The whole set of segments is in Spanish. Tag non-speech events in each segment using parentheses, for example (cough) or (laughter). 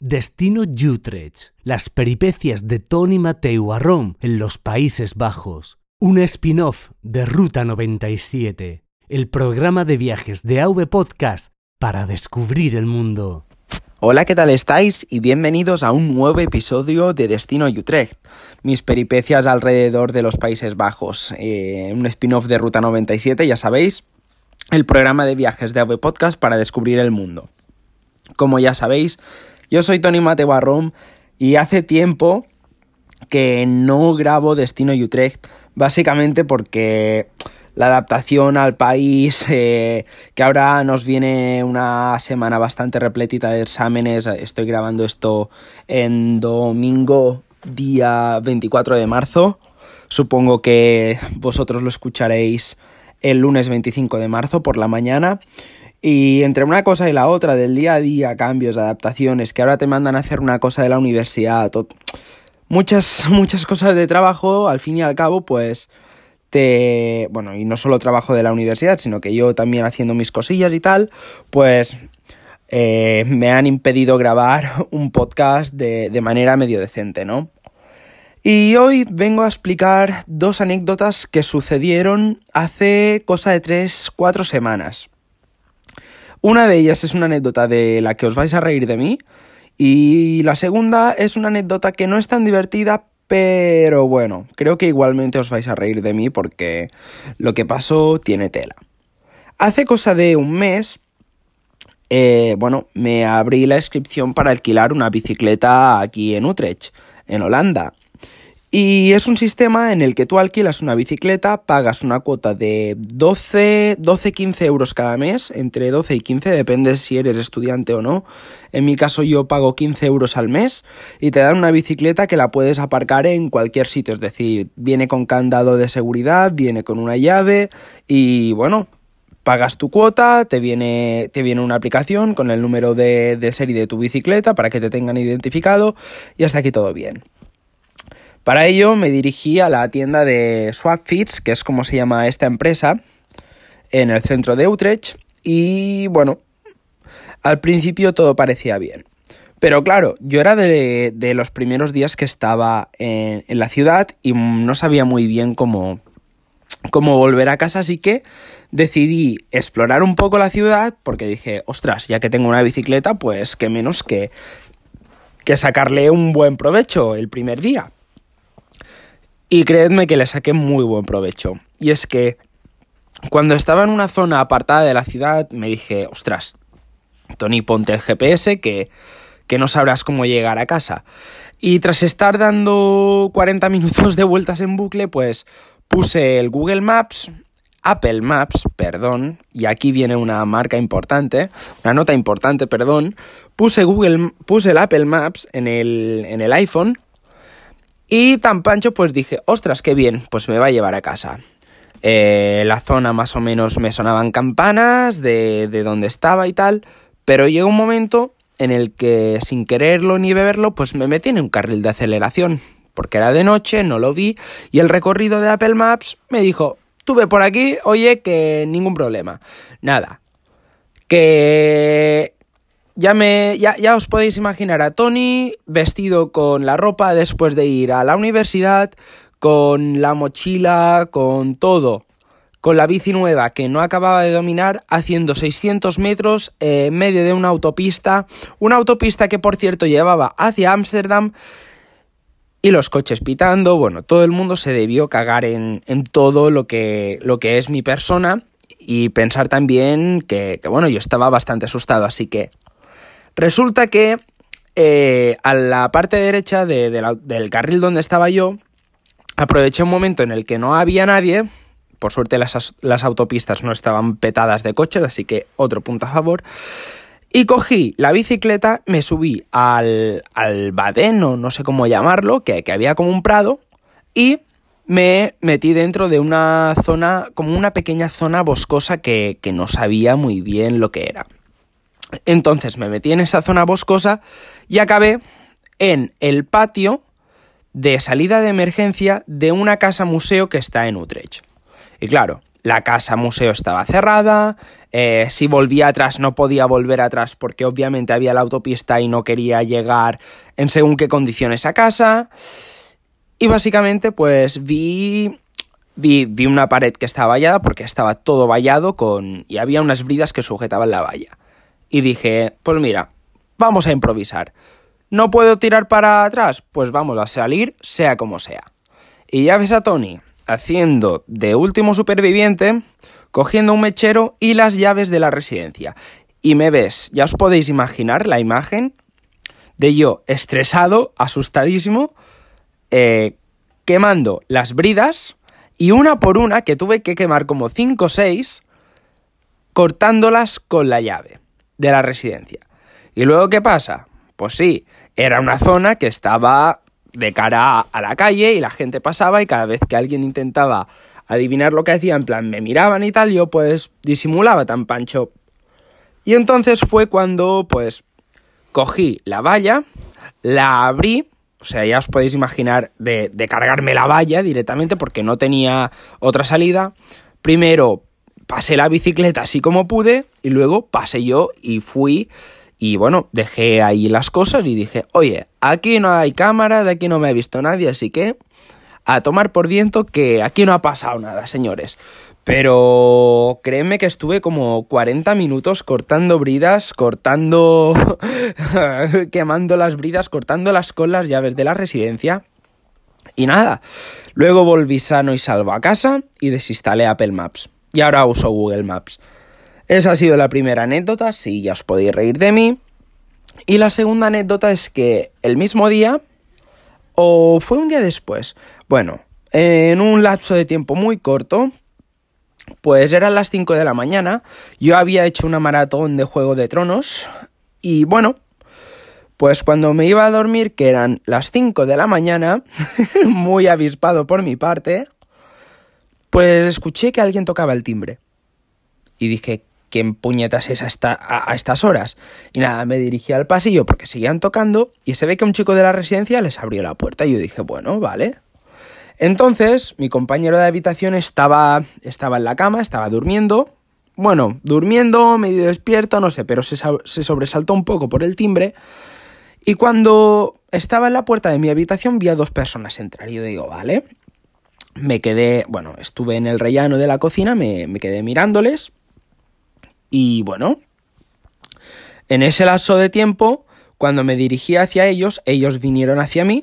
Destino Utrecht, las peripecias de Tony Mateu Arrom en los Países Bajos, un spin-off de Ruta 97, el programa de viajes de AV Podcast para descubrir el mundo. Hola, ¿qué tal estáis? Y bienvenidos a un nuevo episodio de Destino Utrecht, mis peripecias alrededor de los Países Bajos, eh, un spin-off de Ruta 97, ya sabéis, el programa de viajes de AV Podcast para descubrir el mundo. Como ya sabéis, yo soy Tony Mateo Barrom y hace tiempo que no grabo Destino Utrecht, básicamente porque la adaptación al país, (laughs) eh, que ahora nos viene una semana bastante repletita de exámenes, estoy grabando esto en domingo día 24 de marzo, supongo que vosotros lo escucharéis el lunes 25 de marzo por la mañana. Y entre una cosa y la otra, del día a día, cambios, adaptaciones, que ahora te mandan a hacer una cosa de la universidad, muchas, (laughs) muchas cosas de trabajo, al fin y al cabo, pues te... Bueno, y no solo trabajo de la universidad, sino que yo también haciendo mis cosillas y tal, pues eh, me han impedido grabar (laughs) un podcast de, de manera medio decente, ¿no? Y hoy vengo a explicar dos anécdotas que sucedieron hace cosa de 3-4 semanas. Una de ellas es una anécdota de la que os vais a reír de mí y la segunda es una anécdota que no es tan divertida, pero bueno, creo que igualmente os vais a reír de mí porque lo que pasó tiene tela. Hace cosa de un mes, eh, bueno, me abrí la inscripción para alquilar una bicicleta aquí en Utrecht, en Holanda. Y es un sistema en el que tú alquilas una bicicleta, pagas una cuota de 12, 12, 15 euros cada mes, entre 12 y 15, depende si eres estudiante o no. En mi caso yo pago 15 euros al mes y te dan una bicicleta que la puedes aparcar en cualquier sitio, es decir, viene con candado de seguridad, viene con una llave y bueno, pagas tu cuota, te viene, te viene una aplicación con el número de, de serie de tu bicicleta para que te tengan identificado y hasta aquí todo bien. Para ello me dirigí a la tienda de SwapFits, que es como se llama esta empresa, en el centro de Utrecht. Y bueno, al principio todo parecía bien. Pero claro, yo era de, los primeros días que estaba en, la ciudad y no sabía muy bien cómo, cómo volver a casa, así que decidí explorar un poco la ciudad porque dije, ostras, ya que tengo una bicicleta, pues qué menos que, que sacarle un buen provecho el primer día. Y creedme que le saqué muy buen provecho. Y es que cuando estaba en una zona apartada de la ciudad me dije, ostras, Tony, ponte el GPS que, que no sabrás cómo llegar a casa. Y tras estar dando 40 minutos de vueltas en bucle, pues puse el Google Maps, Apple Maps, perdón, y aquí viene una marca importante, una nota importante, perdón, puse Google, puse el Apple Maps en el, en el iPhone y tan pancho, pues dije, ostras, qué bien, pues me va a llevar a casa. Eh, la zona más o menos me sonaban campanas de, de donde estaba y tal, pero llegó un momento en el que sin quererlo ni beberlo, pues me metí en un carril de aceleración, porque era de noche, no lo vi, y el recorrido de Apple Maps me dijo, tuve por aquí, oye, que ningún problema. Nada. Que ya, me, ya, ya os podéis imaginar a Tony vestido con la ropa después de ir a la universidad, con la mochila, con todo, con la bici nueva que no acababa de dominar, haciendo 600 metros en medio de una autopista, una autopista que por cierto llevaba hacia Ámsterdam. Y los coches pitando, bueno, todo el mundo se debió cagar en, en todo lo que, lo que es mi persona. Y pensar también que, que, bueno, yo estaba bastante asustado, así que Resulta que eh, a la parte derecha del carril donde estaba yo, aproveché un momento en el que no había nadie. Por suerte las, autopistas no estaban petadas de coches, así que otro punto a favor. Y cogí la bicicleta, me subí al, al badeno, no sé cómo llamarlo, que, que, había como un prado, y me metí dentro de una zona, como una pequeña zona boscosa que, que no sabía muy bien lo que era. Entonces me metí en esa zona boscosa y acabé en el patio de salida de emergencia de una casa museo que está en Utrecht. Y claro, la casa museo estaba cerrada, Eh, si volvía atrás no podía volver atrás porque obviamente había la autopista y no quería llegar en según qué condiciones a casa. Y básicamente pues vi, vi, vi una pared que estaba vallada porque estaba todo vallado con, y había unas bridas que sujetaban la valla. Y dije, pues mira, vamos a improvisar. ¿No puedo tirar para atrás? Pues vamos a salir sea como sea. Y ya ves a Tony haciendo de último superviviente, cogiendo un mechero y las llaves de la residencia. Y me ves, ya os podéis imaginar la imagen de yo estresado, asustadísimo, eh, quemando las bridas y una por una que tuve que quemar como 5 o 6 cortándolas con la llave de la residencia. ¿Y luego qué pasa? Pues sí, era una zona que estaba de cara a la calle y la gente pasaba y cada vez que alguien intentaba adivinar lo que hacía, en plan me miraban y tal, yo pues disimulaba tan pancho. Y entonces fue cuando pues cogí la valla, la abrí, o sea, ya os podéis imaginar de, de cargarme la valla directamente porque no tenía otra salida. Primero pasé la bicicleta así como pude y luego pasé yo y fui y bueno, dejé ahí las cosas y dije, oye, aquí no hay cámaras, aquí no me ha visto nadie, así que a tomar por viento que aquí no ha pasado nada, señores. Pero créeme que estuve como 40 minutos cortando bridas, cortando... (laughs) quemando las bridas, cortando las con las llaves de la residencia. Y nada, luego volví sano y salvo a casa y desinstalé Apple Maps. Y ahora uso Google Maps. Esa ha sido la primera anécdota, si ya os podéis reír de mí. Y la segunda anécdota es que el mismo día, o fue un día después, bueno, en un lapso de tiempo muy corto, pues eran las 5 de la mañana, yo había hecho una maratón de Juego de Tronos y bueno, pues cuando me iba a dormir, que eran las 5 de la mañana, (laughs) muy avispado por mi parte, pues escuché que alguien tocaba el timbre. Y dije, ¿quién puñetas es a, a, estas horas? Y nada, me dirigí al pasillo porque seguían tocando y se ve que un chico de la residencia les abrió la puerta y yo dije, bueno, vale. Entonces, mi compañero de habitación estaba, estaba en la cama, estaba durmiendo. Bueno, durmiendo, medio despierto, no sé, pero se, se sobresaltó un poco por el timbre. Y cuando estaba en la puerta de mi habitación vi a dos personas entrar y yo digo, vale. Me quedé, bueno, estuve en el rellano de la cocina, me, me quedé mirándoles y bueno, en ese lapso de tiempo, cuando me dirigí hacia ellos, ellos vinieron hacia mí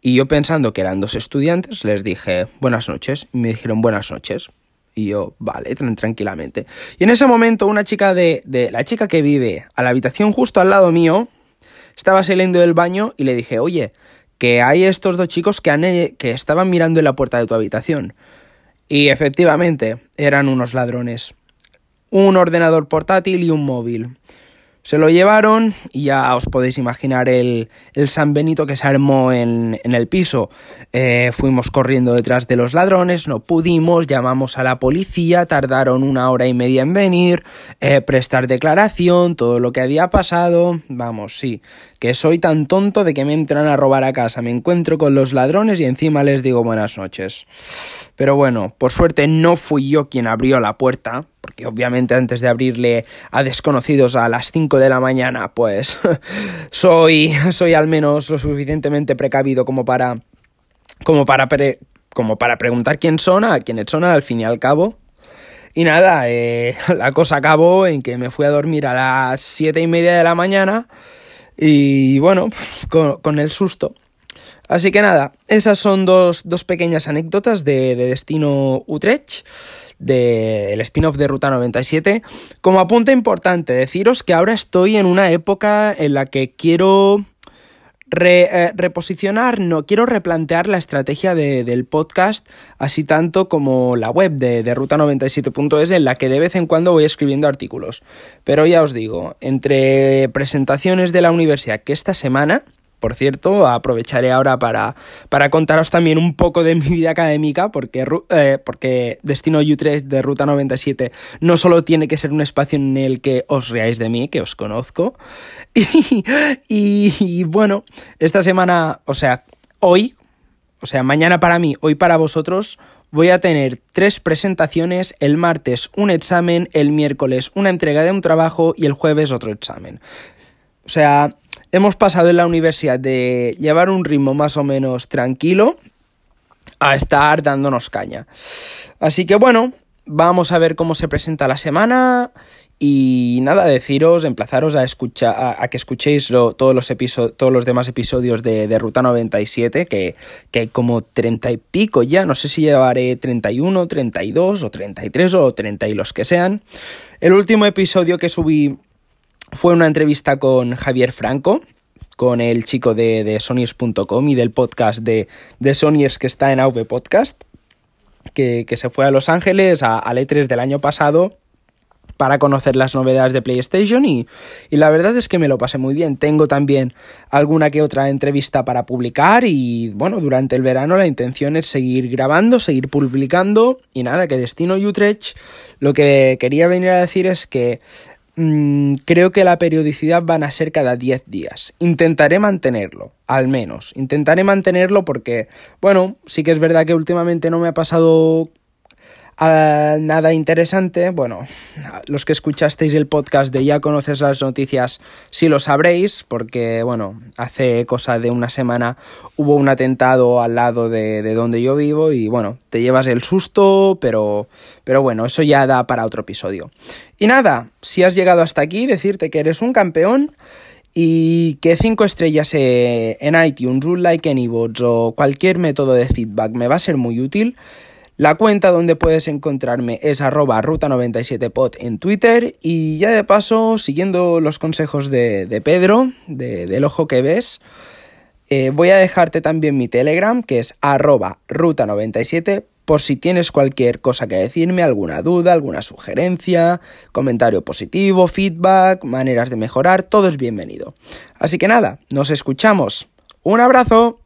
y yo pensando que eran dos estudiantes, les dije buenas noches y me dijeron buenas noches. Y yo, vale, tranquilamente. Y en ese momento una chica de, de la chica que vive a la habitación justo al lado mío, estaba saliendo del baño y le dije, oye, que hay estos dos chicos que, han, que estaban mirando en la puerta de tu habitación. Y efectivamente, eran unos ladrones un ordenador portátil y un móvil. Se lo llevaron y ya os podéis imaginar el, el San Benito que se armó en, en el piso. Eh, fuimos corriendo detrás de los ladrones, no pudimos, llamamos a la policía, tardaron una hora y media en venir, eh, prestar declaración, todo lo que había pasado. Vamos, sí, que soy tan tonto de que me entran a robar a casa, me encuentro con los ladrones y encima les digo buenas noches. Pero bueno, por suerte no fui yo quien abrió la puerta, porque obviamente antes de abrirle a desconocidos a las 5 de la mañana, pues (laughs) soy, soy al menos lo suficientemente precavido como para, como para, como para preguntar quién son, a quiénes son al fin y al cabo. Y nada, eh, (laughs) la cosa acabó en que me fui a dormir a las siete y media de la mañana y bueno, (laughs) con el susto. Así que nada, esas son dos, dos pequeñas anécdotas de, de Destino Utrecht, del spin-off de Ruta 97. Como apunte importante, deciros que ahora estoy en una época en la que quiero eh, reposicionar, no, quiero replantear la estrategia de, del podcast, así tanto como la web de, de ruta97.es, en la que de vez en cuando voy escribiendo artículos. Pero ya os digo, entre presentaciones de la universidad que esta semana, por cierto, aprovecharé ahora para, para contaros también un poco de mi vida académica, porque, eh, porque Destino U3 de Ruta 97 no solo tiene que ser un espacio en el que os reáis de mí, que os conozco, (laughs) y, bueno, esta semana, o sea, hoy, o sea, mañana para mí, hoy para vosotros, voy a tener tres presentaciones, el martes un examen, el miércoles una entrega de un trabajo y el jueves otro examen. O sea, hemos pasado en la universidad de llevar un ritmo más o menos tranquilo a estar dándonos caña. Así que bueno, vamos a ver cómo se presenta la semana y nada, deciros, emplazaros a escuchar, a, que escuchéis todos, los todos los demás episodios de, Ruta 97, que, que, hay como 30 y pico ya, no sé si llevaré 31, 32 o 33 o 30 y los que sean. El último episodio que subí fue una entrevista con Javier Franco, con el chico de, de Sonyers.com y del podcast de, de Sonyers que está en AV Podcast, que, se fue a Los Ángeles a, al E3 del año pasado para conocer las novedades de PlayStation y, y, la verdad es que me lo pasé muy bien. Tengo también alguna que otra entrevista para publicar y bueno, durante el verano la intención es seguir grabando, seguir publicando y nada, que Destino Utrecht lo que quería venir a decir es que mmm, creo que la periodicidad van a ser cada 10 días. Intentaré mantenerlo, al menos. Intentaré mantenerlo porque, bueno, sí que es verdad que últimamente no me ha pasado nada interesante, bueno, los que escuchasteis el podcast de Ya conoces las noticias sí lo sabréis, porque bueno, hace cosa de una semana hubo un atentado al lado de, de donde yo vivo y bueno, te llevas el susto, pero, pero bueno, eso ya da para otro episodio. Y nada, si has llegado hasta aquí, decirte que eres un campeón y que 5 estrellas en iTunes, un like en iVoox o cualquier método de feedback me va a ser muy útil. La cuenta donde puedes encontrarme es arroba ruta97pod en Twitter y ya de paso, siguiendo los consejos de, Pedro, del ojo que ves, eh, voy a dejarte también mi Telegram que es arroba ruta97 por si tienes cualquier cosa que decirme, alguna duda, alguna sugerencia, comentario positivo, feedback, maneras de mejorar, todo es bienvenido. Así que nada, nos escuchamos. Un abrazo.